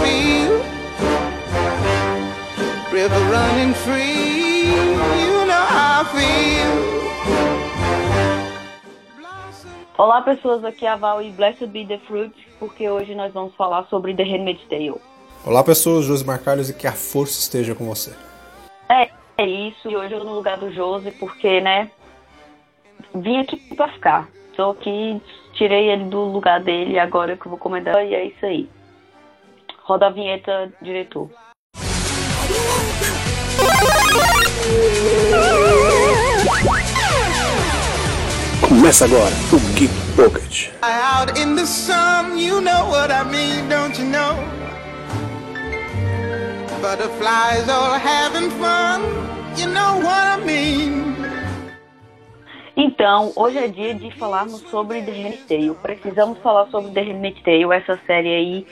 Feel. River running free, you know how I feel. Olá pessoas, aqui é a Val e Blessed Be the Fruit, porque hoje nós vamos falar sobre The Handmaid's Tale. Olá pessoas, Josi Marcalhos e que a força esteja com você. É, é isso, e hoje eu no lugar do Josi, porque, né, vim aqui pra ficar. Tô aqui, tirei ele do lugar dele, agora que eu vou comentar, e é isso aí. Roda a vinheta, diretor. Começa agora o Geek Pocket. Out in the sun, you know what I mean, don't you know? Butterflies all having fun, you know what I mean. Então, hoje é dia de falarmos sobre The Handmaid's Tale. Precisamos falar sobre The Handmaid's Tale, essa série aí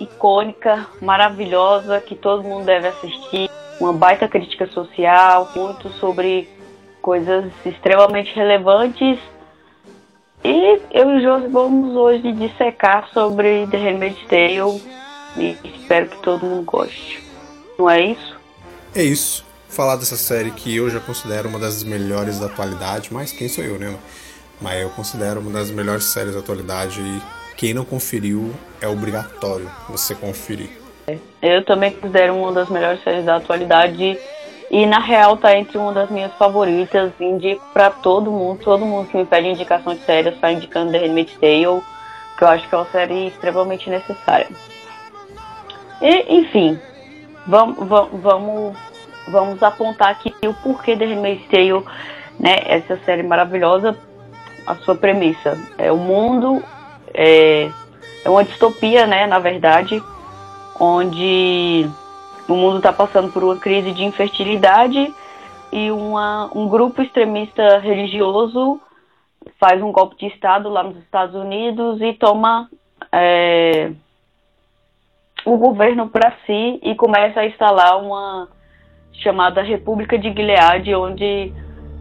icônica, maravilhosa, que todo mundo deve assistir. Uma baita crítica social, muito sobre coisas extremamente relevantes. E eu e o Josi vamos hoje dissecar sobre The Handmaid's Tale e espero que todo mundo goste. Não é isso? É isso. Falar dessa série que eu já considero uma das melhores da atualidade, mas quem sou eu, né? Mas eu considero uma das melhores séries da atualidade e quem não conferiu é obrigatório você conferir. Eu também considero uma das melhores séries da atualidade e na real tá entre uma das minhas favoritas. Indico pra todo mundo, todo mundo que me pede indicação de séries está indicando The Handmaid's Tale, que eu acho que é uma série extremamente necessária. E, enfim, vamos, vamos, vamos apontar aqui o porquê The Handmaid's Tale, né, essa série maravilhosa, a sua premissa. É o mundo, é, é uma distopia, né, na verdade, onde o mundo está passando por uma crise de infertilidade e uma, um grupo extremista religioso faz um golpe de Estado lá nos Estados Unidos e toma é, o governo para si e começa a instalar uma chamada República de Gilead, onde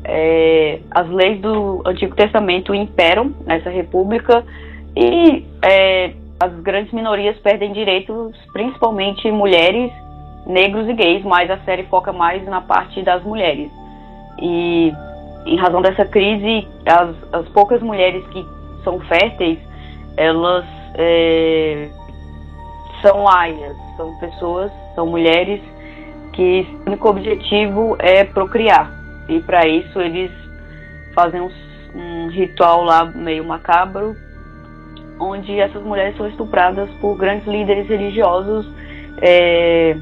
é, as leis do Antigo Testamento imperam nessa república e é, as grandes minorias perdem direitos, principalmente mulheres negros e gays, mas a série foca mais na parte das mulheres. E em razão dessa crise, as, as poucas mulheres que são férteis, elas é, são aias, são pessoas, são mulheres que o único objetivo é procriar. E para isso eles fazem um, um ritual lá meio macabro, onde essas mulheres são estupradas por grandes líderes religiosos é,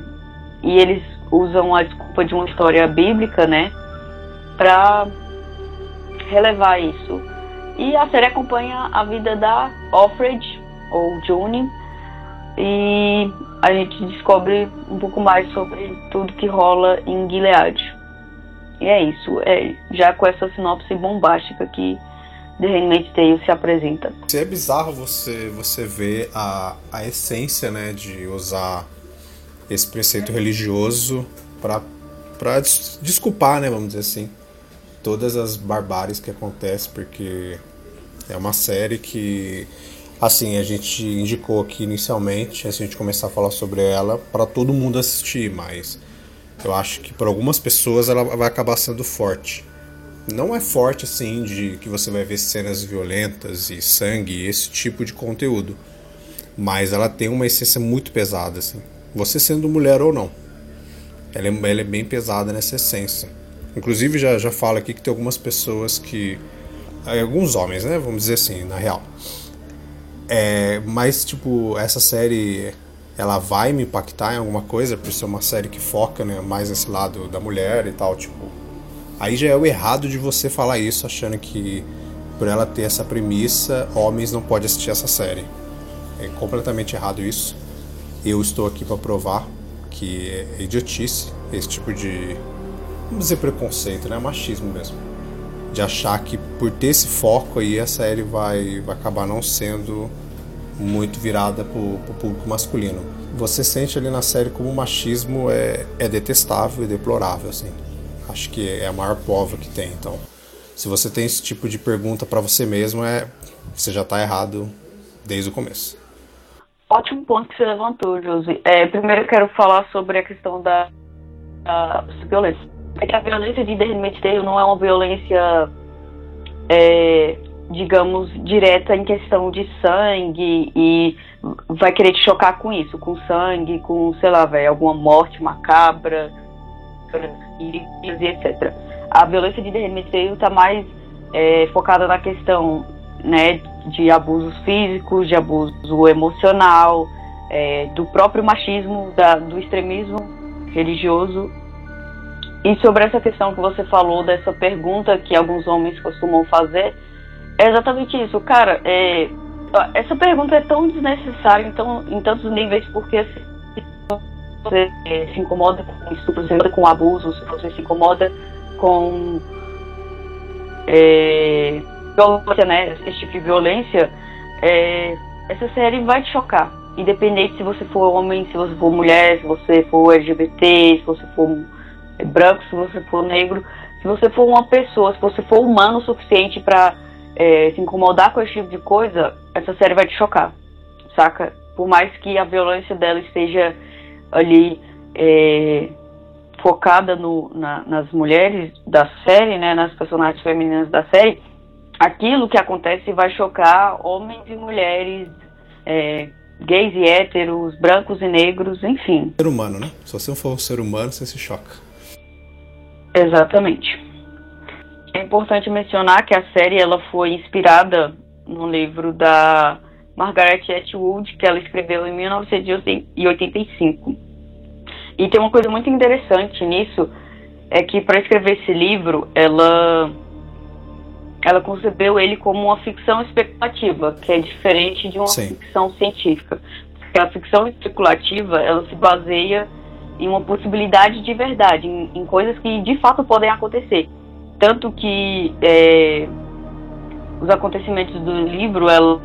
e eles usam a desculpa de uma história bíblica, né, para relevar isso. E a série acompanha a vida da Offred, ou June, e a gente descobre um pouco mais sobre tudo que rola em Gilead. E é isso, é, já com essa sinopse bombástica que The Handmaid's Tale se apresenta. É bizarro você, você ver a, a essência né, de usar esse preceito religioso para des desculpar, né, vamos dizer assim, todas as barbáries que acontecem, porque é uma série que, assim, a gente indicou aqui inicialmente, antes de a gente começar a falar sobre ela, para todo mundo assistir, mas eu acho que para algumas pessoas ela vai acabar sendo forte. Não é forte assim de que você vai ver cenas violentas e sangue, esse tipo de conteúdo, mas ela tem uma essência muito pesada assim você sendo mulher ou não. Ela é, ela é bem pesada nessa essência. Inclusive, já, já falo aqui que tem algumas pessoas que. Alguns homens, né? Vamos dizer assim, na real. É, mas, tipo, essa série ela vai me impactar em alguma coisa por ser uma série que foca né, mais nesse lado da mulher e tal, tipo. Aí já é o errado de você falar isso achando que por ela ter essa premissa, homens não podem assistir essa série. é completamente errado isso. Eu estou aqui para provar que é idiotice esse tipo de, vamos dizer, preconceito, né? Machismo mesmo. De achar que por ter esse foco aí a série vai, vai acabar não sendo muito virada para o público masculino. Você sente ali na série como o machismo é, é detestável e deplorável, assim. Acho que é a maior prova que tem. Então, se você tem esse tipo de pergunta para você mesmo, é você já está errado desde o começo. Ótimo ponto que você levantou, Josi. É, primeiro eu quero falar sobre a questão da, da violência. É que a violência de derretimento não é uma violência, é, digamos, direta em questão de sangue e vai querer te chocar com isso, com sangue, com, sei lá, véio, alguma morte macabra, e, etc. A violência de derretimento está mais é, focada na questão né, de abusos físicos, de abuso emocional, é, do próprio machismo, da, do extremismo religioso. E sobre essa questão que você falou, dessa pergunta que alguns homens costumam fazer, é exatamente isso. Cara, é, essa pergunta é tão desnecessária então, em tantos níveis, porque se você é, se incomoda com estupro, se com abuso, se você se incomoda com. É, violência, né, esse tipo de violência, é, essa série vai te chocar. Independente se você for homem, se você for mulher, se você for LGBT, se você for branco, se você for negro, se você for uma pessoa, se você for humano o suficiente para é, se incomodar com esse tipo de coisa, essa série vai te chocar, saca? Por mais que a violência dela esteja ali é, focada no, na, nas mulheres da série, né, nas personagens femininas da série, aquilo que acontece vai chocar homens e mulheres, é, gays e héteros, brancos e negros, enfim. Ser humano, né? Se você não for um ser humano, você se choca. Exatamente. É importante mencionar que a série ela foi inspirada no livro da Margaret Atwood, que ela escreveu em 1985. E tem uma coisa muito interessante nisso, é que para escrever esse livro, ela ela concebeu ele como uma ficção especulativa, que é diferente de uma Sim. ficção científica. Porque a ficção especulativa, ela se baseia em uma possibilidade de verdade, em, em coisas que de fato podem acontecer. Tanto que é, os acontecimentos do livro, ela,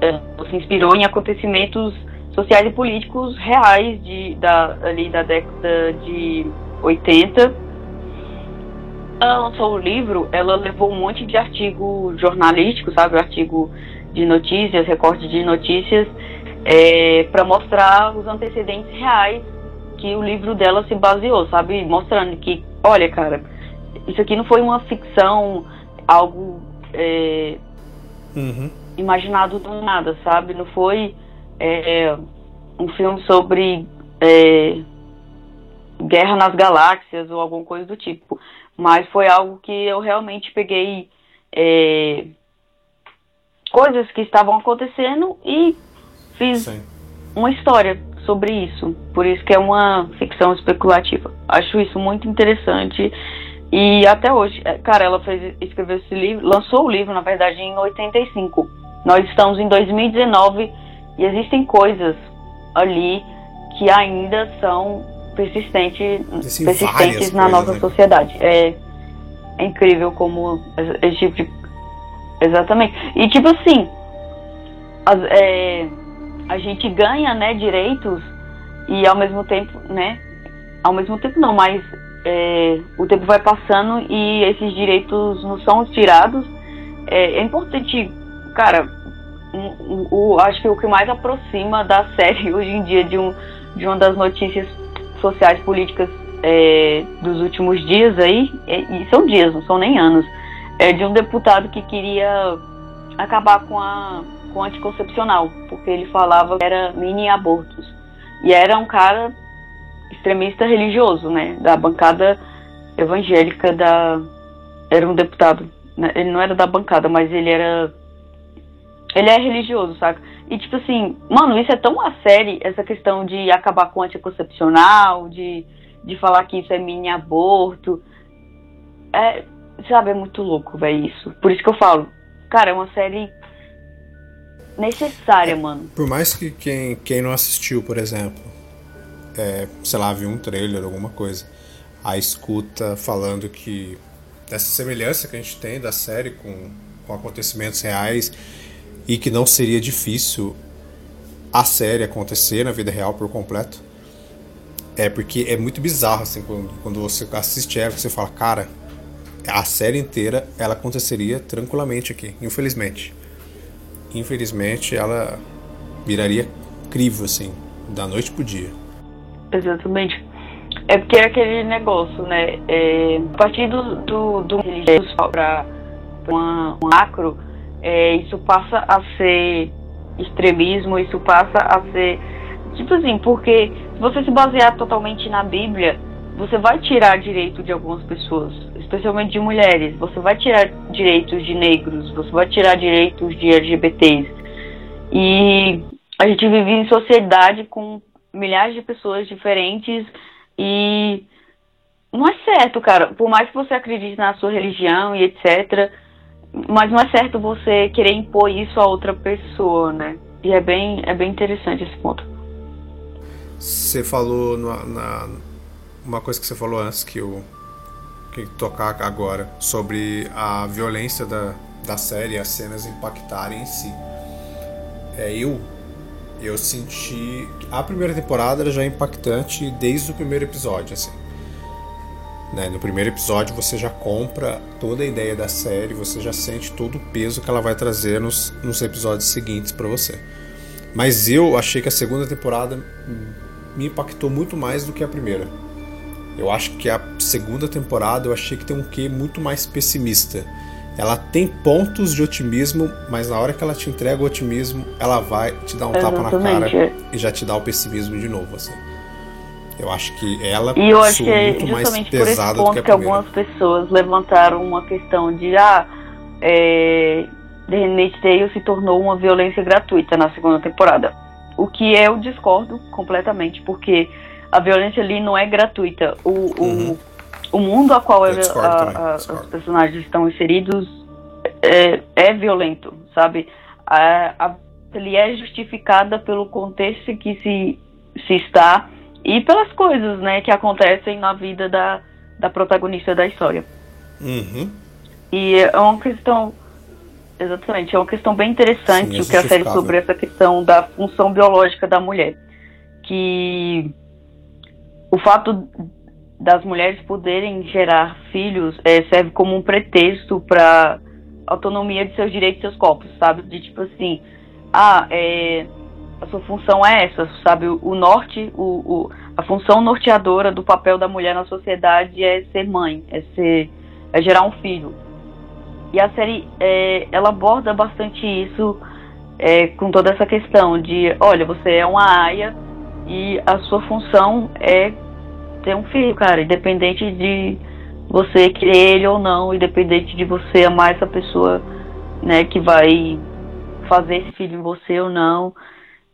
ela, se inspirou em acontecimentos sociais e políticos reais de, da, ali da década de 80 ela lançou o livro, ela levou um monte de artigo jornalístico, sabe? Artigo de notícias, recorte de notícias, é, para mostrar os antecedentes reais que o livro dela se baseou, sabe? Mostrando que, olha, cara, isso aqui não foi uma ficção, algo é, uhum. imaginado do nada, sabe? Não foi é, um filme sobre é, guerra nas galáxias ou alguma coisa do tipo. Mas foi algo que eu realmente peguei é, coisas que estavam acontecendo e fiz Sim. uma história sobre isso. Por isso que é uma ficção especulativa. Acho isso muito interessante. E até hoje, é, cara, ela fez, escreveu esse livro, lançou o livro, na verdade, em 85. Nós estamos em 2019 e existem coisas ali que ainda são persistente, persistentes na nossa né? sociedade. É, é incrível como esse tipo de. Exatamente. E tipo assim, as, é, a gente ganha né, direitos e ao mesmo tempo, né? Ao mesmo tempo não, mas é, o tempo vai passando e esses direitos não são tirados. É, é importante, cara, um, um, acho que o que mais aproxima da série hoje em dia de, um, de uma das notícias sociais políticas é, dos últimos dias aí, e são dias, não são nem anos, é de um deputado que queria acabar com a com anticoncepcional, porque ele falava que era mini abortos. E era um cara extremista religioso, né, da bancada evangélica da era um deputado, né? ele não era da bancada, mas ele era ele é religioso, saca? E tipo assim, mano, isso é tão a série, essa questão de acabar com o anticoncepcional, de, de falar que isso é mini aborto. É, sabe, é muito louco, velho, isso. Por isso que eu falo, cara, é uma série necessária, mano. Por mais que quem, quem não assistiu, por exemplo, é, sei lá, viu um trailer, alguma coisa, a escuta falando que dessa semelhança que a gente tem da série com, com acontecimentos reais e que não seria difícil a série acontecer na vida real por completo. É porque é muito bizarro assim quando, quando você assiste ela, você fala, cara, a série inteira ela aconteceria tranquilamente aqui, infelizmente. Infelizmente ela viraria crivo assim, da noite pro dia. Exatamente. É porque é aquele negócio, né? É, a partir do, do, do religioso para um macro, é, isso passa a ser extremismo, isso passa a ser. Tipo assim, porque se você se basear totalmente na Bíblia, você vai tirar direito de algumas pessoas, especialmente de mulheres, você vai tirar direitos de negros, você vai tirar direitos de LGBTs. E a gente vive em sociedade com milhares de pessoas diferentes e não é certo, cara. Por mais que você acredite na sua religião e etc, mas não é certo você querer impor isso a outra pessoa, né? E é bem, é bem interessante esse ponto. Você falou na, na uma coisa que você falou antes que eu que tocar agora sobre a violência da, da série, as cenas impactarem em si. É, eu eu senti a primeira temporada já é impactante desde o primeiro episódio, assim. Né? No primeiro episódio você já compra toda a ideia da série, você já sente todo o peso que ela vai trazer nos, nos episódios seguintes para você. Mas eu achei que a segunda temporada me impactou muito mais do que a primeira. Eu acho que a segunda temporada eu achei que tem um quê muito mais pessimista. Ela tem pontos de otimismo, mas na hora que ela te entrega o otimismo, ela vai te dar um Exatamente. tapa na cara e já te dá o pessimismo de novo, assim. Eu acho que ela e eu acho que é muito mais pesada por esse ponto que, que algumas pessoas levantaram uma questão de ah, é, The Handmaid's Tale se tornou uma violência gratuita na segunda temporada. O que eu discordo completamente, porque a violência ali não é gratuita. O, uhum. o, o mundo a qual a, a, os personagens estão inseridos é, é violento, sabe? A, a ele é justificada pelo contexto que se, se está e pelas coisas, né, que acontecem na vida da, da protagonista da história. Uhum. E é uma questão, exatamente, é uma questão bem interessante Sim, o que a série sobre essa questão da função biológica da mulher, que o fato das mulheres poderem gerar filhos é, serve como um pretexto para autonomia de seus direitos e seus corpos, sabe? De tipo assim, ah, é, a sua função é essa, sabe? O, norte, o, o, a função norteadora do papel da mulher na sociedade é ser mãe, é ser, é gerar um filho. E a série, é, ela aborda bastante isso é, com toda essa questão de, olha, você é uma aia e a sua função é ter um filho, cara, independente de você querer ele ou não, independente de você amar essa pessoa, né, que vai fazer esse filho em você ou não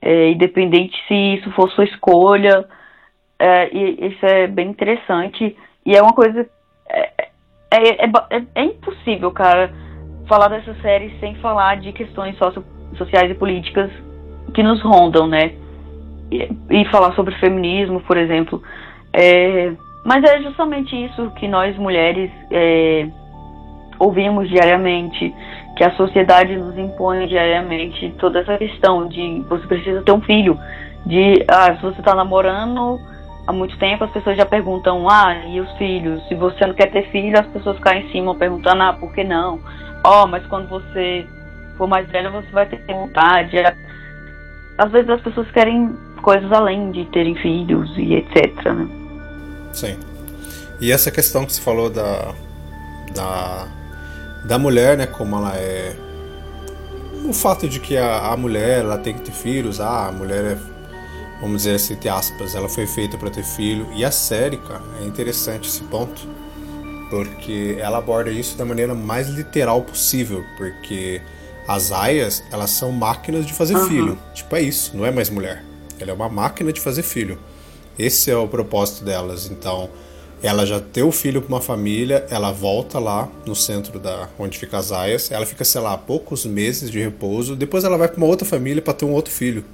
é, independente se isso for sua escolha. É, e isso é bem interessante. E é uma coisa. É, é, é, é, impossível, cara, falar dessa série sem falar de questões socio, sociais e políticas que nos rondam, né? E, e falar sobre feminismo, por exemplo. É, mas é justamente isso que nós mulheres é, ouvimos diariamente, que a sociedade nos impõe diariamente toda essa questão de você precisa ter um filho, de ah, se você está namorando há muito tempo, as pessoas já perguntam, ah, e os filhos? Se você não quer ter filho, as pessoas caem em cima perguntando, ah, por que não? Ó, oh, mas quando você for mais velho, você vai ter vontade. Às vezes as pessoas querem coisas além de terem filhos e etc, né? Sim. E essa questão que você falou da, da da mulher, né, como ela é o fato de que a, a mulher ela tem que ter filhos, ah, a mulher é, vamos dizer assim, entre aspas, ela foi feita para ter filho. E a série, cara, é interessante esse ponto, porque ela aborda isso da maneira mais literal possível, porque as aias, elas são máquinas de fazer uhum. filho. Tipo, é isso, não é mais mulher. Ela é uma máquina de fazer filho. Esse é o propósito delas. Então, ela já tem o filho com uma família, ela volta lá no centro da onde fica as aias, ela fica, sei lá, poucos meses de repouso, depois ela vai para uma outra família para ter um outro filho.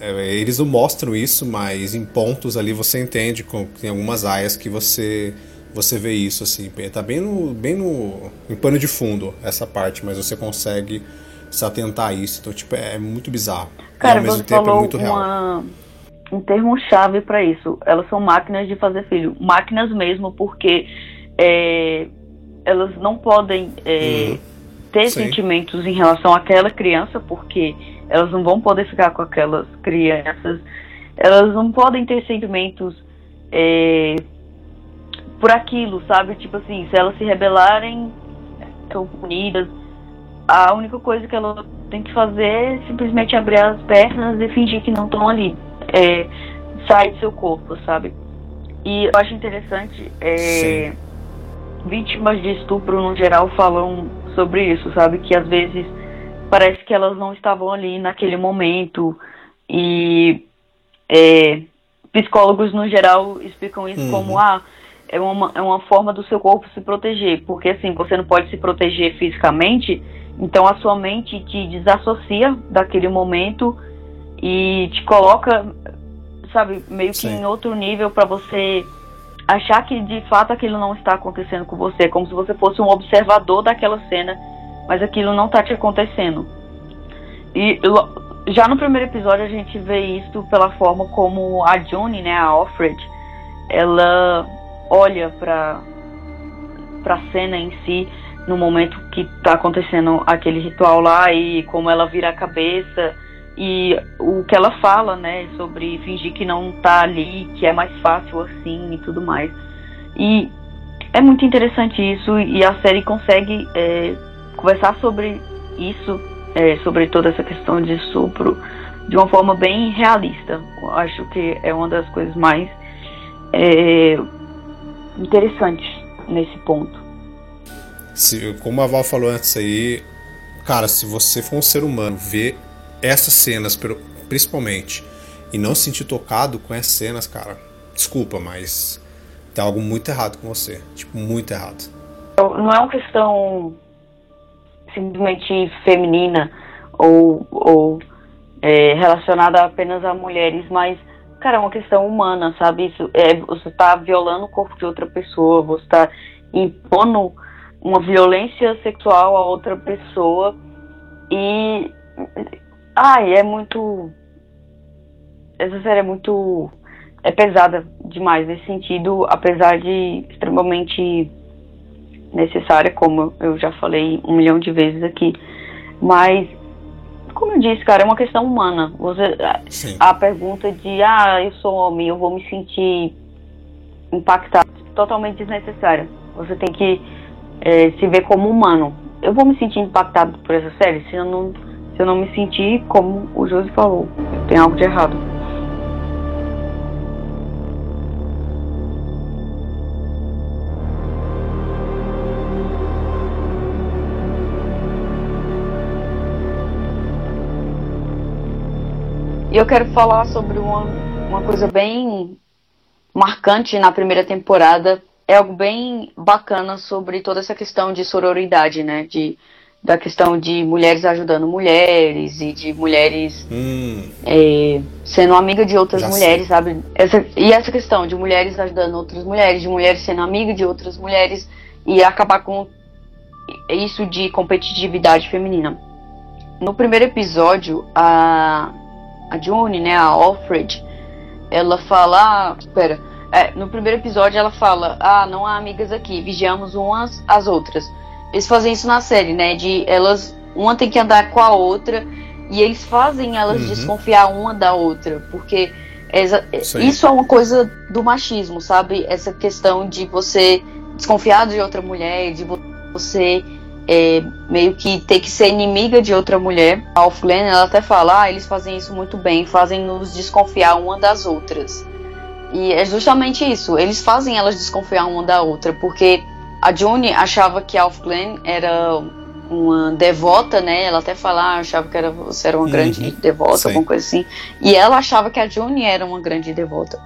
É, eles não mostram isso, mas em pontos ali você entende, com, tem algumas aias que você você vê isso assim, tá bem no bem no em pano de fundo essa parte, mas você consegue se atentar a isso. Então, tipo, é muito bizarro. Cara, e ao mesmo tempo é é muito real. Um termo chave para isso. Elas são máquinas de fazer filho, máquinas mesmo, porque é, elas não podem é, uhum. ter Sim. sentimentos em relação àquela criança, porque elas não vão poder ficar com aquelas crianças. Elas não podem ter sentimentos é, por aquilo, sabe? Tipo assim, se elas se rebelarem, são punidas. A única coisa que ela tem que fazer é simplesmente abrir as pernas e fingir que não estão ali é, sai do seu corpo, sabe? E eu acho interessante, é, vítimas de estupro no geral falam sobre isso, sabe? Que às vezes parece que elas não estavam ali naquele momento e é, psicólogos no geral explicam isso uhum. como ah é uma, é uma forma do seu corpo se proteger, porque assim você não pode se proteger fisicamente, então a sua mente te desassocia daquele momento e te coloca, sabe, meio que Sim. em outro nível para você achar que de fato aquilo não está acontecendo com você, como se você fosse um observador daquela cena, mas aquilo não está te acontecendo. E já no primeiro episódio a gente vê isso pela forma como a June, né, a Alfred, ela olha para para a cena em si no momento que está acontecendo aquele ritual lá e como ela vira a cabeça e o que ela fala, né, sobre fingir que não tá ali, que é mais fácil assim e tudo mais. E é muito interessante isso e a série consegue é, conversar sobre isso, é, sobre toda essa questão de estupro, de uma forma bem realista. Eu acho que é uma das coisas mais é, interessantes nesse ponto. Se, como a Val falou antes aí, cara, se você for um ser humano, ver essas cenas, principalmente, e não se sentir tocado com essas cenas, cara, desculpa, mas tem algo muito errado com você. Tipo, muito errado. Não é uma questão simplesmente feminina ou, ou é, relacionada apenas a mulheres, mas, cara, é uma questão humana, sabe? Isso, é, você está violando o corpo de outra pessoa, você está impondo uma violência sexual a outra pessoa e Ai, é muito. Essa série é muito. É pesada demais nesse sentido, apesar de extremamente necessária, como eu já falei um milhão de vezes aqui. Mas, como eu disse, cara, é uma questão humana. Você, Sim. a pergunta de, ah, eu sou homem, eu vou me sentir impactado, totalmente desnecessária. Você tem que é, se ver como humano. Eu vou me sentir impactado por essa série se eu não se eu não me sentir como o Josi falou, tem algo de errado. E eu quero falar sobre uma, uma coisa bem marcante na primeira temporada. É algo bem bacana sobre toda essa questão de sororidade, né? De da questão de mulheres ajudando mulheres e de mulheres hum. é, sendo amiga de outras Já mulheres, sei. sabe? Essa, e essa questão de mulheres ajudando outras mulheres, de mulheres sendo amiga de outras mulheres e acabar com isso de competitividade feminina. No primeiro episódio, a, a June, né, a Alfred, ela fala. Ah, espera. É, no primeiro episódio ela fala: Ah, não há amigas aqui, vigiamos umas às outras. Eles fazem isso na série, né? De elas. Uma tem que andar com a outra. E eles fazem elas uhum. desconfiar uma da outra. Porque isso é uma coisa do machismo, sabe? Essa questão de você desconfiar de outra mulher, de você é, meio que ter que ser inimiga de outra mulher. A Alf Glenn, ela até fala, ah, eles fazem isso muito bem, fazem nos desconfiar uma das outras. E é justamente isso, eles fazem elas desconfiar uma da outra, porque a June achava que Alf Glenn era uma devota, né? Ela até falava, ah, achava que era, você era uma uhum. grande devota, Sim. alguma coisa assim. E ela achava que a June era uma grande devota.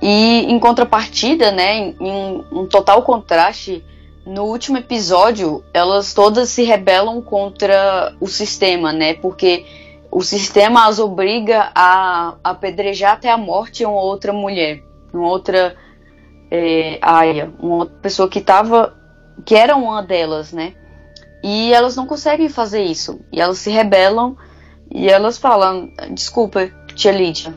E em contrapartida, né, em, em um total contraste, no último episódio, elas todas se rebelam contra o sistema, né? Porque o sistema as obriga a apedrejar até a morte uma outra mulher, uma outra é, aia, uma pessoa que tava, que era uma delas, né? E elas não conseguem fazer isso. E elas se rebelam e elas falam, desculpa, tia Lídia.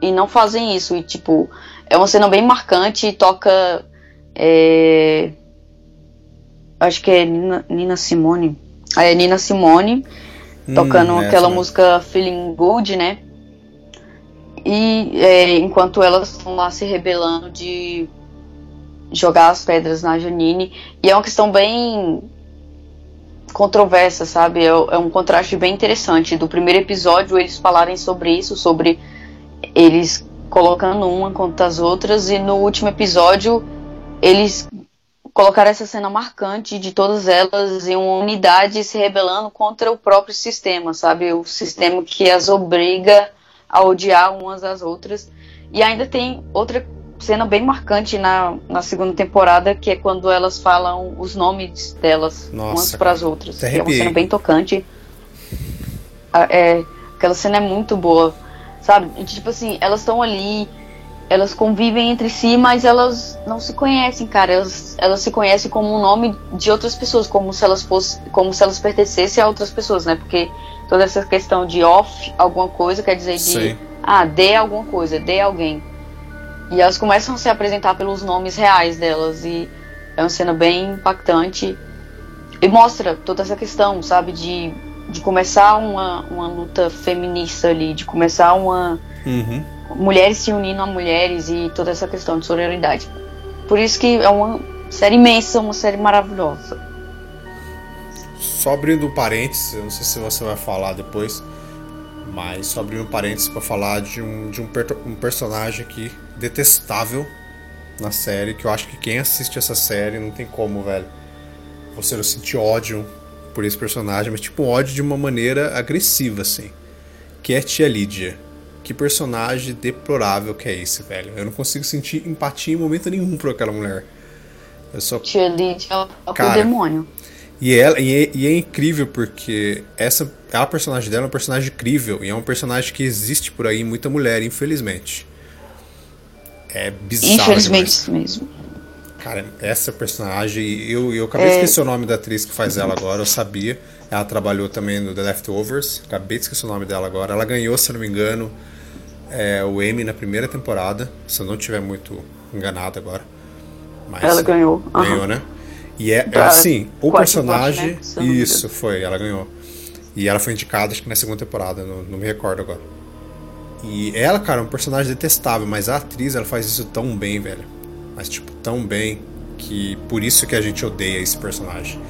E não fazem isso. E tipo, é uma cena bem marcante, toca. É, acho que é Nina, Nina Simone. É Nina Simone hum, tocando aquela música Feeling Good, né? E é, enquanto elas estão lá se rebelando de jogar as pedras na Janine. E é uma questão bem controversa, sabe? É, é um contraste bem interessante. Do primeiro episódio eles falarem sobre isso, sobre eles colocando uma contra as outras, e no último episódio eles colocar essa cena marcante de todas elas em uma unidade se rebelando contra o próprio sistema, sabe? O sistema que as obriga a odiar umas às outras. E ainda tem outra cena bem marcante na, na segunda temporada, que é quando elas falam os nomes delas Nossa, umas para as outras. É uma cena bem tocante. É, aquela cena é muito boa, sabe? Tipo assim, elas estão ali elas convivem entre si, mas elas não se conhecem, cara. Elas, elas se conhecem como um nome de outras pessoas, como se elas fossem, como se elas pertencessem a outras pessoas, né? Porque toda essa questão de off alguma coisa quer dizer de Sim. ah, dê alguma coisa, dê alguém. E elas começam a se apresentar pelos nomes reais delas. E é uma cena bem impactante. E mostra toda essa questão, sabe, de, de começar uma, uma luta feminista ali, de começar uma uhum. mulheres se unindo a mulheres e toda essa questão de sororidade. Por isso que é uma série imensa, uma série maravilhosa. Só abrindo um parênteses, eu não sei se você vai falar depois, mas só abrindo um parênteses para falar de, um, de um, um personagem aqui detestável na série, que eu acho que quem assiste essa série não tem como, velho. Você não sentir ódio por esse personagem, mas tipo ódio de uma maneira agressiva, assim. Que é Tia Lídia. Que personagem deplorável que é esse, velho. Eu não consigo sentir empatia em momento nenhum por aquela mulher. Eu só. Tia Lydia é o Cara, demônio. E, ela, e, é, e é incrível porque essa a personagem dela é um personagem incrível e é um personagem que existe por aí em muita mulher, infelizmente. É bizarro. Infelizmente demais. mesmo. Cara, essa personagem, eu, eu acabei é... de esquecer o nome da atriz que faz ela agora, eu sabia. Ela trabalhou também no The Leftovers, acabei de esquecer o nome dela agora. Ela ganhou, se não me engano, é, o Emmy na primeira temporada, se eu não estiver muito enganado agora. Mas, ela ganhou. Ganhou, uhum. né? E é, é assim, o personagem. né? Isso, foi, ela ganhou. E ela foi indicada, acho que na segunda temporada, não, não me recordo agora. E ela, cara, é um personagem detestável, mas a atriz, ela faz isso tão bem, velho. Mas, tipo, tão bem, que por isso que a gente odeia esse personagem.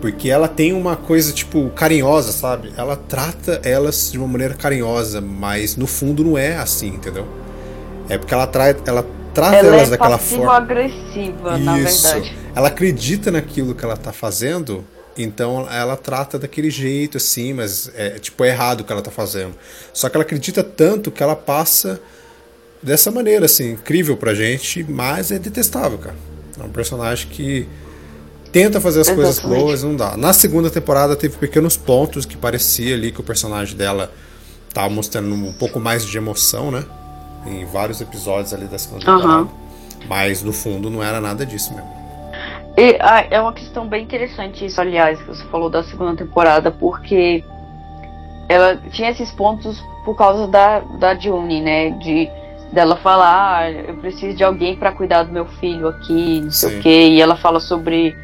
Porque ela tem uma coisa, tipo, carinhosa, sabe? Ela trata elas de uma maneira carinhosa, mas no fundo não é assim, entendeu? É porque ela, trai, ela trata ela elas é daquela forma. agressiva, Isso. na verdade. Ela acredita naquilo que ela tá fazendo, então ela trata daquele jeito, assim, mas é tipo é errado o que ela tá fazendo. Só que ela acredita tanto que ela passa dessa maneira, assim, incrível pra gente, mas é detestável, cara. É um personagem que tenta fazer as Exatamente. coisas boas, não dá. Na segunda temporada teve pequenos pontos que parecia ali que o personagem dela tava mostrando um pouco mais de emoção, né? Em vários episódios ali da segunda temporada. Uhum. Mas no fundo não era nada disso mesmo. E, ah, é uma questão bem interessante isso, aliás, que você falou da segunda temporada, porque ela tinha esses pontos por causa da, da Juni, né? De dela falar, ah, eu preciso de alguém para cuidar do meu filho aqui, não sei Sim. o quê. E ela fala sobre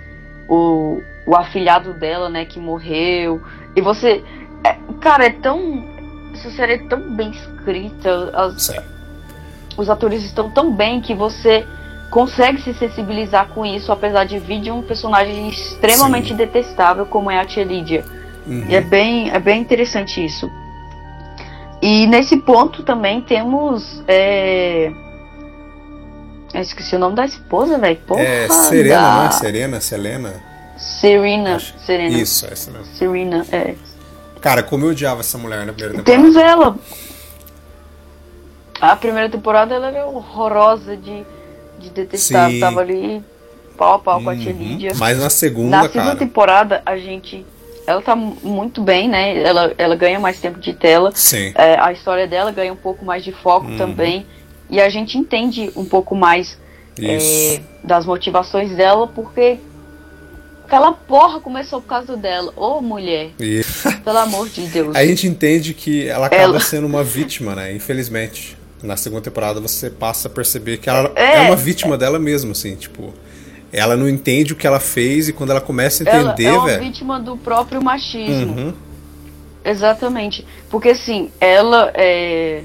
o, o afilhado dela, né, que morreu. E você. É, cara, é tão. Essa série é tão bem escrita. As, os atores estão tão bem que você consegue se sensibilizar com isso, apesar de vir de um personagem extremamente Sim. detestável como é a Tia Lídia. Uhum. E é bem, é bem interessante isso. E nesse ponto também temos. É... Eu esqueci o nome da esposa, velho. É Serena, da... não é? Serena, Selena? Serena, Acho... Serena. Isso, essa mesmo. Serena, é. Cara, como eu odiava essa mulher na primeira temporada. Temos ela. A primeira temporada ela era horrorosa de, de detestar. Sim. Tava ali pau a pau com a tia Uhum. Lídia. Mas na segunda, Na segunda cara. temporada, a gente. Ela tá mu- muito bem, né? Ela, ela ganha mais tempo de tela. Sim. É, a história dela ganha um pouco mais de foco Uhum. também. E a gente entende um pouco mais é, das motivações dela, porque aquela porra começou por causa dela. Ô mulher, E pelo amor de Deus. a gente entende que ela acaba Ela- sendo uma vítima, né? Infelizmente. Na segunda temporada você passa a perceber que ela É. é, uma vítima dela mesma, assim, tipo. Ela não entende o que ela fez e quando ela começa a ela entender, é uma velho. vítima do próprio machismo. Uhum. Exatamente. Porque assim, ela é,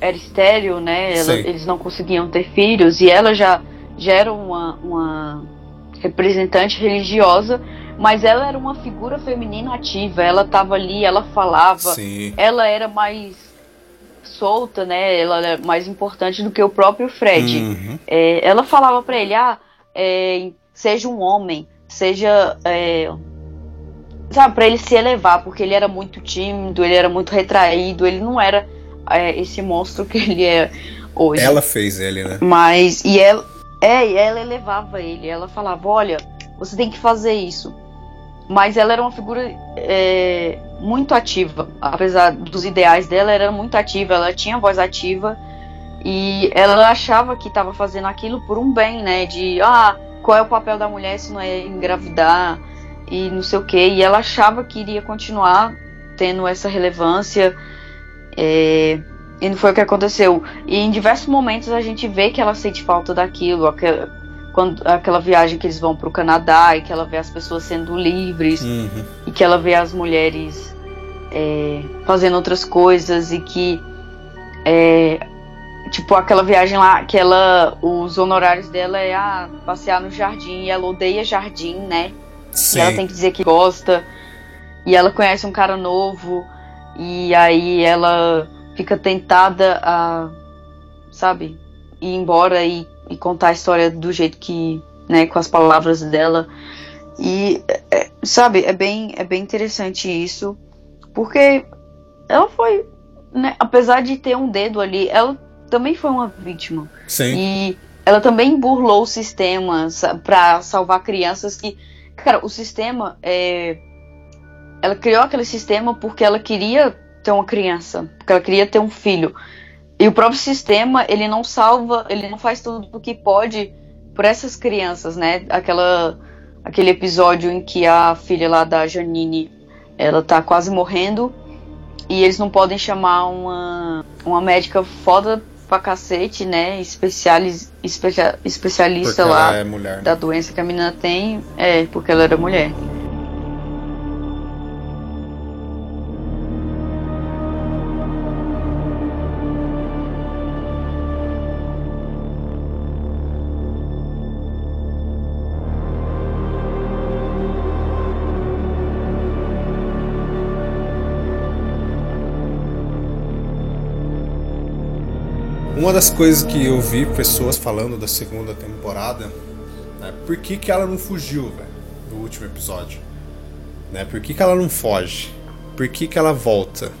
era estéreo, né? Ela- eles não conseguiam ter filhos e ela já, já era uma, uma representante religiosa, mas ela era uma figura feminina ativa. Ela estava ali, ela falava, Sim. ela era mais solta, né? Ela era mais importante do que o próprio Fred. Uhum. É, ela falava pra ele, ah, é, seja um homem, seja, é, sabe, para ele se elevar, porque ele era muito tímido, ele era muito retraído, ele não era é, esse monstro que ele é hoje. Ela fez ele, né? Mas e ela, é, e ela elevava ele, ela falava, olha, você tem que fazer isso. Mas ela era uma figura é, muito ativa, apesar dos ideais dela, era muito ativa, ela tinha voz ativa e ela achava que estava fazendo aquilo por um bem, né? De ah, qual é o papel da mulher se não é engravidar e não sei o que. E ela achava que iria continuar tendo essa relevância. é, e não foi o que aconteceu. E em diversos momentos a gente vê que ela sente falta daquilo, aquela, quando, aquela viagem que eles vão para o Canadá e que ela vê as pessoas sendo livres Uhum. e que ela vê as mulheres é, fazendo outras coisas e que é, tipo aquela viagem lá que ela os honorários dela é ah, passear no jardim e ela odeia jardim né Sim. e ela tem que dizer que gosta e ela conhece um cara novo e aí ela fica tentada a sabe ir embora e, e contar a história do jeito que né com as palavras dela e é, sabe é bem é bem interessante isso porque ela foi né, apesar de ter um dedo ali ela também foi uma vítima Sim. e ela também burlou o sistema para salvar crianças que. Cara, o sistema. É... Ela criou aquele sistema porque ela queria ter uma criança, porque ela queria ter um filho. E o próprio sistema, ele não salva, ele não faz tudo o que pode por essas crianças, né? Aquela, aquele episódio em que a filha lá da Janine, ela tá quase morrendo e eles não podem chamar uma, uma médica foda pra cacete, né? Especialis, especia, Porque especialista lá ela é mulher. da doença que a menina tem, é, porque ela era mulher. Uma das coisas que eu vi pessoas falando da segunda temporada é por que, que ela não fugiu, velho, do último episódio. Né? Por que, que ela não foge? Por que, que ela volta?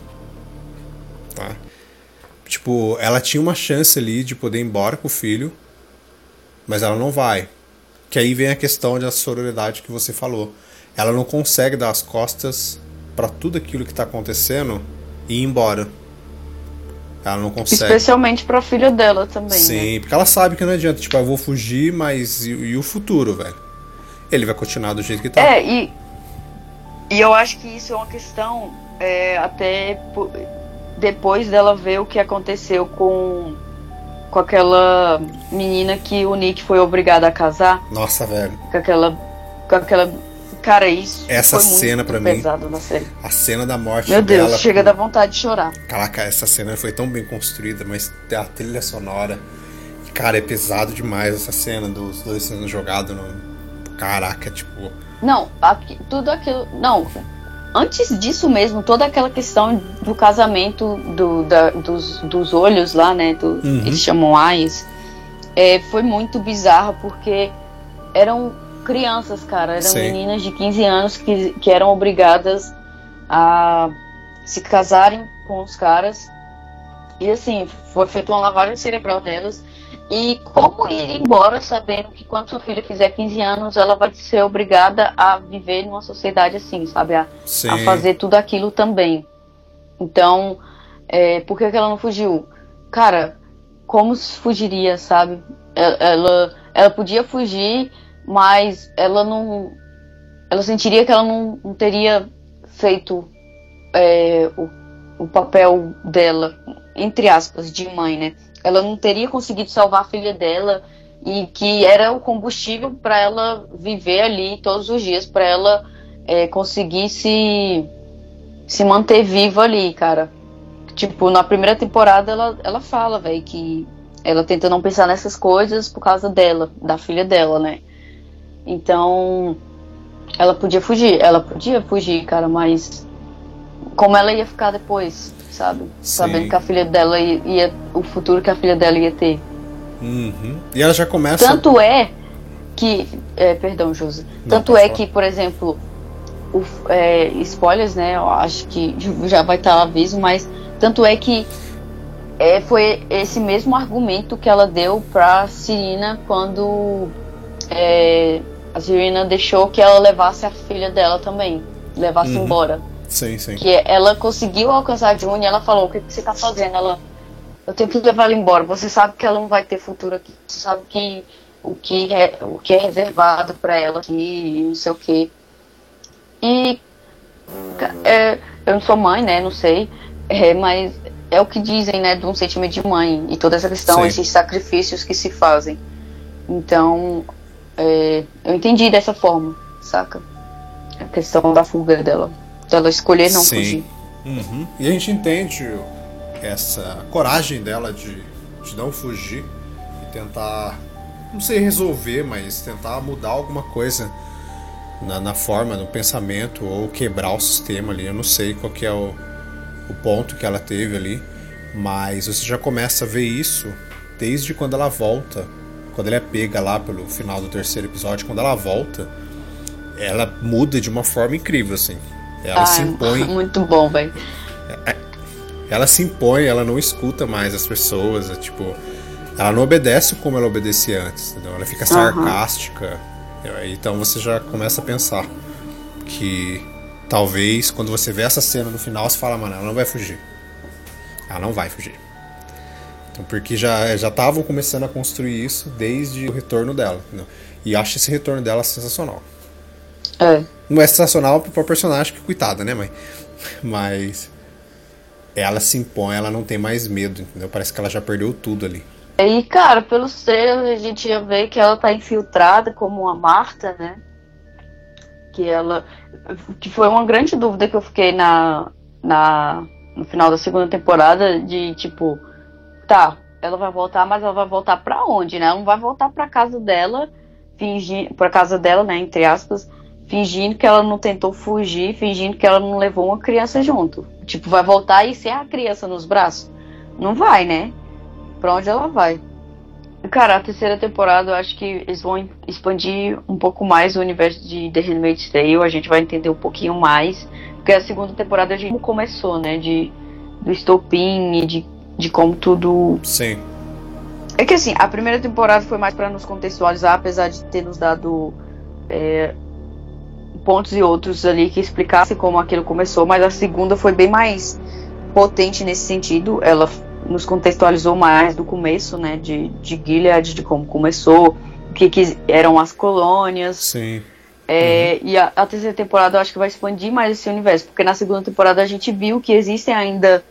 Tá? Tipo, ela tinha uma chance ali de poder ir embora com o filho, mas ela não vai. Que aí vem a questão da sororidade que você falou. Ela não consegue dar as costas para tudo aquilo que tá acontecendo e ir embora. Ela não consegue. Especialmente pra filha dela também, né? Sim, porque ela sabe que não adianta. Tipo, eu vou fugir, mas e, e o futuro, velho? Ele vai continuar do jeito que tá. É, e, e eu acho que isso é uma questão é, até po- depois dela ver o que aconteceu com, com aquela menina que o Nick foi obrigado a casar, Nossa, velho. com aquela. Com aquela. Cara, isso Essa foi cena pra mim- pesado na série. A cena da morte Meu Deus, dela. chega da vontade de chorar. Caraca, essa cena foi tão bem construída, mas a trilha sonora. Cara, é pesado demais essa cena dos dois sendo jogados no. Caraca, tipo. Não, aqui- tudo aquilo. Não, antes disso mesmo, toda aquela questão do casamento do, da- dos, dos olhos lá, né? Do, Uhum. Eles chamam eyes. É, foi muito bizarro porque eram crianças, cara. Eram Sim. meninas de 15 anos que, que eram obrigadas a se casarem com os caras E assim, foi feita uma lavagem cerebral delas. E como ir embora sabendo que quando sua filha fizer 15 anos, ela vai ser obrigada a viver numa sociedade assim, sabe? A, a fazer tudo aquilo também. Então, é, por que, ela não fugiu? Cara, como fugiria, sabe? Ela, ela podia fugir, mas ela não. Ela sentiria que ela não, não teria feito é, o, o papel dela, entre aspas, de mãe, né? Ela não teria conseguido salvar a filha dela e que era o combustível para ela viver ali todos os dias, para ela é, conseguir se, se manter viva ali, cara. Tipo, na primeira temporada ela, ela fala, velho, que ela tenta não pensar nessas coisas por causa dela, da filha dela, né? Então, ela podia fugir, ela podia fugir, cara, mas como ela ia ficar depois, sabe? Sim. Sabendo que a filha dela ia, ia, o futuro que a filha dela ia ter. Uhum. E ela já começa. Tanto é que, é, perdão, Josi. Tanto é falar. que, por exemplo, o, é, spoilers, né? Eu acho que já vai estar aviso, mas tanto é que é, foi esse mesmo argumento que ela deu pra Serena quando é, a Serena deixou que ela levasse a filha dela também, levasse uhum. embora. Sim, sim. Que ela conseguiu alcançar a June e ela falou: O que, que você tá fazendo? Ela, eu tenho que levar ela embora. Você sabe que ela não vai ter futuro aqui. Você sabe que o que é, o que é reservado para ela aqui, não sei o que. E é, eu não sou mãe, né? Não sei. É, mas é o que dizem, né, de um sentimento de mãe e toda essa questão, Sim. esses sacrifícios que se fazem. Então, é, eu entendi dessa forma, saca? A questão da fuga dela, dela escolher não Sim. fugir. Uhum. E a gente entende essa coragem dela de, de não fugir e tentar, não sei resolver, mas tentar mudar alguma coisa na, na forma, no pensamento ou quebrar o sistema ali. Eu não sei qual que é o o ponto que ela teve ali, mas você já começa a ver isso desde quando ela volta, quando ela é pega lá pelo final do terceiro episódio, quando ela volta, ela muda de uma forma incrível assim. Ela Ai, se impõe. Muito bom, velho. É, ela se impõe, ela não escuta mais as pessoas, é, tipo, ela não obedece como ela obedecia antes, entendeu? Ela fica sarcástica. Uhum. Então você já começa a pensar que talvez quando você vê essa cena no final, você fala, mano, ela não vai fugir. Ela não vai fugir. Então, porque já já estavam começando a construir isso desde o retorno dela. Entendeu? E acho esse retorno dela sensacional. É. Não é sensacional pro personagem, que coitada, né, mãe? Mas ela se impõe, ela não tem mais medo, entendeu? Parece que ela já perdeu tudo ali. E, cara, pelos trailers a gente ia ver que ela tá infiltrada como uma Marta, né? que ela que foi uma grande dúvida que eu fiquei na, na no final da segunda temporada de tipo tá ela vai voltar mas ela vai voltar para onde né? Ela não vai voltar para casa dela fingir para casa dela né entre aspas fingindo que ela não tentou fugir fingindo que ela não levou uma criança junto. Tipo vai voltar e ser a criança nos braços? Não vai né? Para onde ela vai? Cara, a terceira temporada eu acho que eles vão expandir um pouco mais o universo de The Handmaid's Tale, a gente vai entender um pouquinho mais, porque a segunda temporada a gente começou, né, de do estopim e de, de como tudo... Sim. É que assim, a primeira temporada foi mais para nos contextualizar, apesar de ter nos dado é, pontos e outros ali que explicassem como aquilo começou, mas a segunda foi bem mais potente nesse sentido, ela nos contextualizou mais do começo, né, de, de Gilead, de como começou, o que, que eram as colônias. Sim. É, uhum. E a, a, terceira temporada eu acho que vai expandir mais esse universo, porque na segunda temporada a gente viu que existem ainda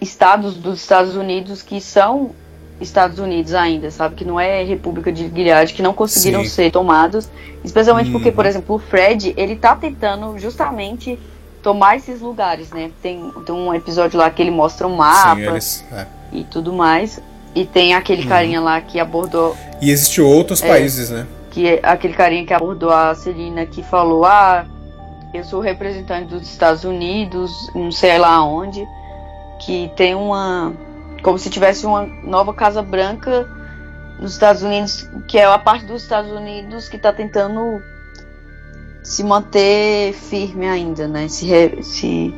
estados dos Estados Unidos que são Estados Unidos ainda, sabe? Que não é República de Gilead, que não conseguiram Sim. ser tomados. Especialmente uhum. porque, por exemplo, o Fred, ele tá tentando justamente tomar esses lugares, né? Tem, tem um episódio lá que ele mostra um mapa Sim, eles, é. e tudo mais. E tem aquele uhum. carinha lá que abordou. E existem outros é, países, né? Que é aquele carinha que abordou a Celina que falou: Ah, eu sou representante dos Estados Unidos, não sei lá onde, que tem uma. Como se tivesse uma nova Casa Branca nos Estados Unidos, que é a parte dos Estados Unidos que está tentando se manter firme ainda, né? Se, re, se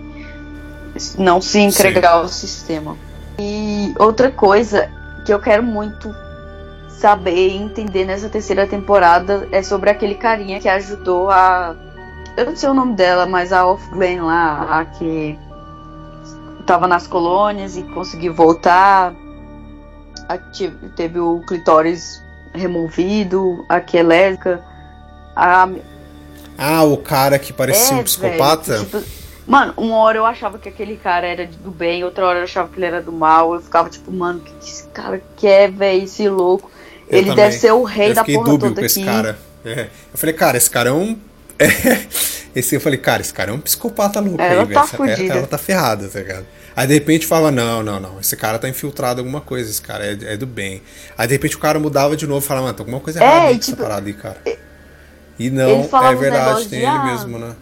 não se entregar Sim. ao sistema. E outra coisa que eu quero muito saber e entender nessa terceira temporada é sobre aquele carinha que ajudou a. Eu não sei o nome dela, mas a Off Glen lá, a que tava nas colônias e conseguiu voltar. Teve o clitóris removido, a que. A... Ah, o cara que parecia é, um psicopata? Tipo, Mano, uma hora eu achava que aquele cara era do bem, outra hora eu achava que ele era do mal. Eu ficava tipo, mano, o que esse cara quer, velho, esse louco? Eu ele também. deve ser o rei eu da porra toda com aqui. Esse cara. É. Eu falei, cara, esse cara é um. esse, eu falei, cara, esse cara é um psicopata louco é, aí, velho. Tá essa, ela tá ferrada, tá ligado? Aí de repente fala, não, não, não, esse cara tá infiltrado em alguma coisa, esse cara é, é do bem. Aí de repente o cara mudava de novo e falava, mano, tem alguma coisa errada é, tipo, parada aí, cara. E não, é verdade, tem ele ah, mesmo, né?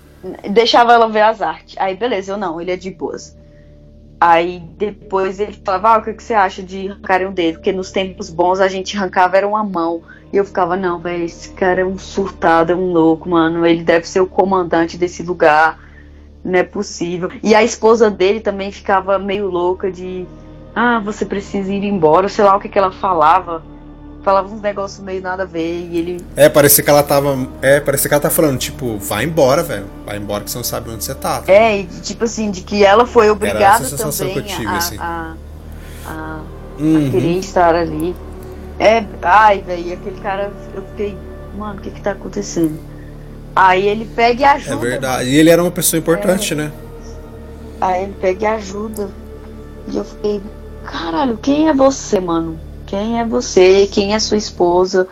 deixava ela ver as artes. Aí, beleza, eu não, ele é de boas. Aí depois ele falava, ah, o que, que você acha de arrancar um dedo? Porque nos tempos bons a gente arrancava era uma mão. E eu ficava, não, velho, esse cara é um surtado, é um louco, mano. Ele deve ser o comandante desse lugar. Não é possível. E a esposa dele também ficava meio louca de. Ah, você precisa ir embora, sei lá o que, que ela falava falava uns negócios meio nada a ver e ele. É, parecia que ela tava. É, parecia que ela tá falando, tipo, vai embora, velho. Vai embora que você não sabe onde você tá. tá? É, e tipo assim, de que ela foi obrigada também que tive, a, assim. a, a, uhum. a, querer estar ali. É, ai, velho, aquele cara, eu fiquei, mano, o que que tá acontecendo? Aí ele pega e ajuda. É verdade. E ele era uma pessoa importante, é. né? Aí ele pega e ajuda. E eu fiquei, caralho, quem é você, mano? Quem é você? Quem é sua esposa?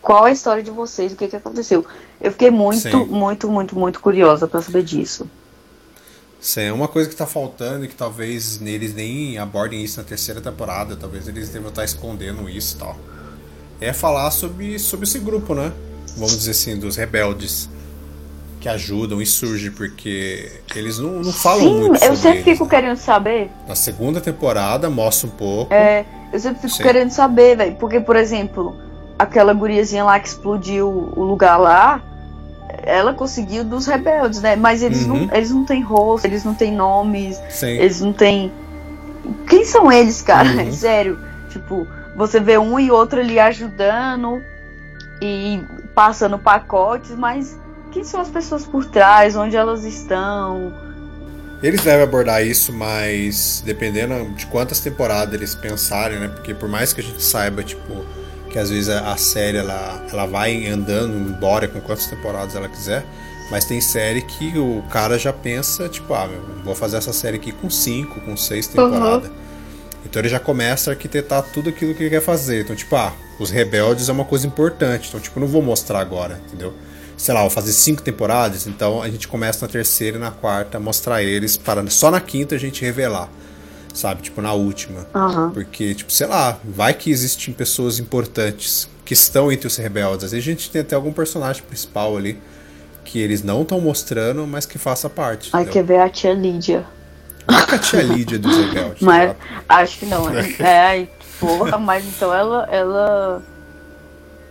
Qual é a história de vocês? O que, que aconteceu? Eu fiquei muito, Sim. muito, muito, muito curiosa para saber disso. Sim, é uma coisa que tá faltando e que talvez eles nem abordem isso na terceira temporada, talvez eles devam estar escondendo isso e tal. É falar sobre, sobre esse grupo, né? Vamos dizer assim, dos rebeldes que ajudam e surge, porque eles não, não falam Sim, muito. Sim, eu sempre eles, fico né? querendo saber. Na segunda temporada mostra um pouco. É, eu sempre fico Sim. querendo saber, velho. Porque, por exemplo, aquela guriazinha lá que explodiu o lugar lá, ela conseguiu dos rebeldes, né? Mas eles, uhum. não, eles não têm rosto, eles não têm nomes, Sim. eles não têm. Quem são eles, cara? Uhum. Sério. Tipo, você vê um e outro ali ajudando e passando pacotes, mas quem são as pessoas por trás, onde elas estão. Eles devem abordar isso, mas dependendo de quantas temporadas eles pensarem, né? Porque por mais que a gente saiba, tipo, que às vezes a, série ela, ela vai andando embora com quantas temporadas ela quiser, mas tem série que o cara já pensa, tipo, ah, meu, vou fazer essa série aqui com cinco, com seis temporadas. Uhum. Então ele já começa a arquitetar tudo aquilo que ele quer fazer. Então, tipo, ah, os rebeldes é uma coisa importante. Então, tipo, não vou mostrar agora, entendeu? Sei lá, vou fazer cinco temporadas, então a gente começa na terceira e na quarta a mostrar eles para só na quinta a gente revelar. Sabe, tipo, na última. Uhum. Porque, tipo, sei lá, vai que existem pessoas importantes que estão entre os rebeldes. Às vezes a gente tem até algum personagem principal ali que eles não estão mostrando, mas que faça parte. Ai, quer ver a tia Lídia. É a tia Lídia dos rebeldes. mas, acho que não. É, é porra, mas então ela, ela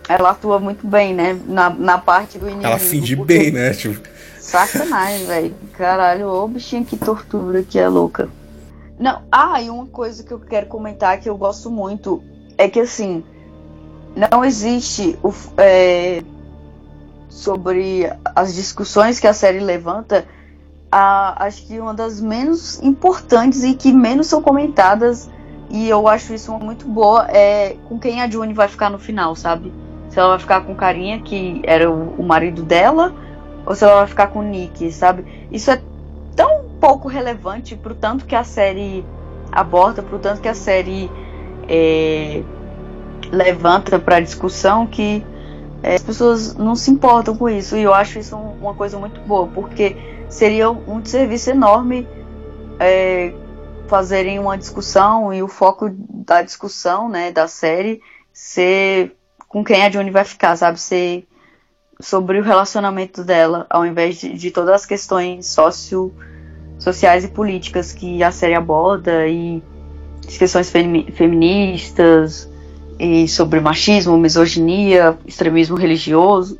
ela atua muito bem, né? Na, na parte do inimigo. Ela finge bem, né? Tipo... Sacanagem, velho. Caralho, ô bichinha que tortura que é louca. Não, ah, e uma coisa que eu quero comentar que eu gosto muito é que assim, não existe o, é, sobre as discussões que a série levanta, a, acho que uma das menos importantes e que menos são comentadas, e eu acho isso muito boa, é com quem a June vai ficar no final, sabe? Se ela vai ficar com o carinha que era o, o marido dela, ou se ela vai ficar com o Nick, sabe? Isso é tão pouco relevante pro tanto que a série aborda, pro tanto que a série é, levanta para discussão que é, as pessoas não se importam com isso. E eu acho isso uma coisa muito boa, porque seria um serviço enorme é, fazerem uma discussão e o foco da discussão, né, da série ser com quem a June vai ficar, sabe? Ser sobre o relacionamento dela, ao invés de, de todas as questões socio, sociais e políticas que a série aborda e as questões femi feministas e sobre machismo, misoginia, extremismo religioso.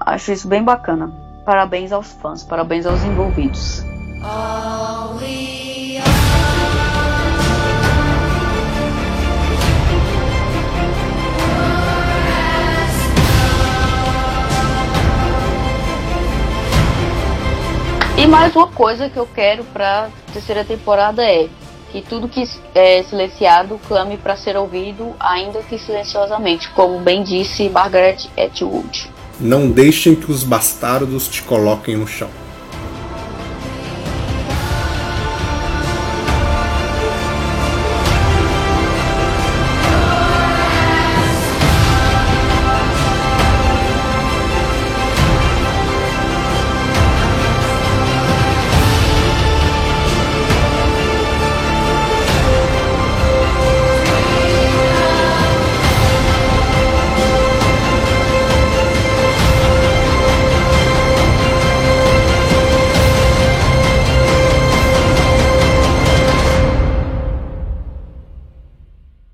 Acho isso bem bacana. Parabéns aos fãs, parabéns aos envolvidos. We mais uma coisa que eu quero pra terceira temporada é que tudo que é silenciado clame para ser ouvido, ainda que silenciosamente, como bem disse Margaret Atwood. Não deixem que os bastardos te coloquem no chão.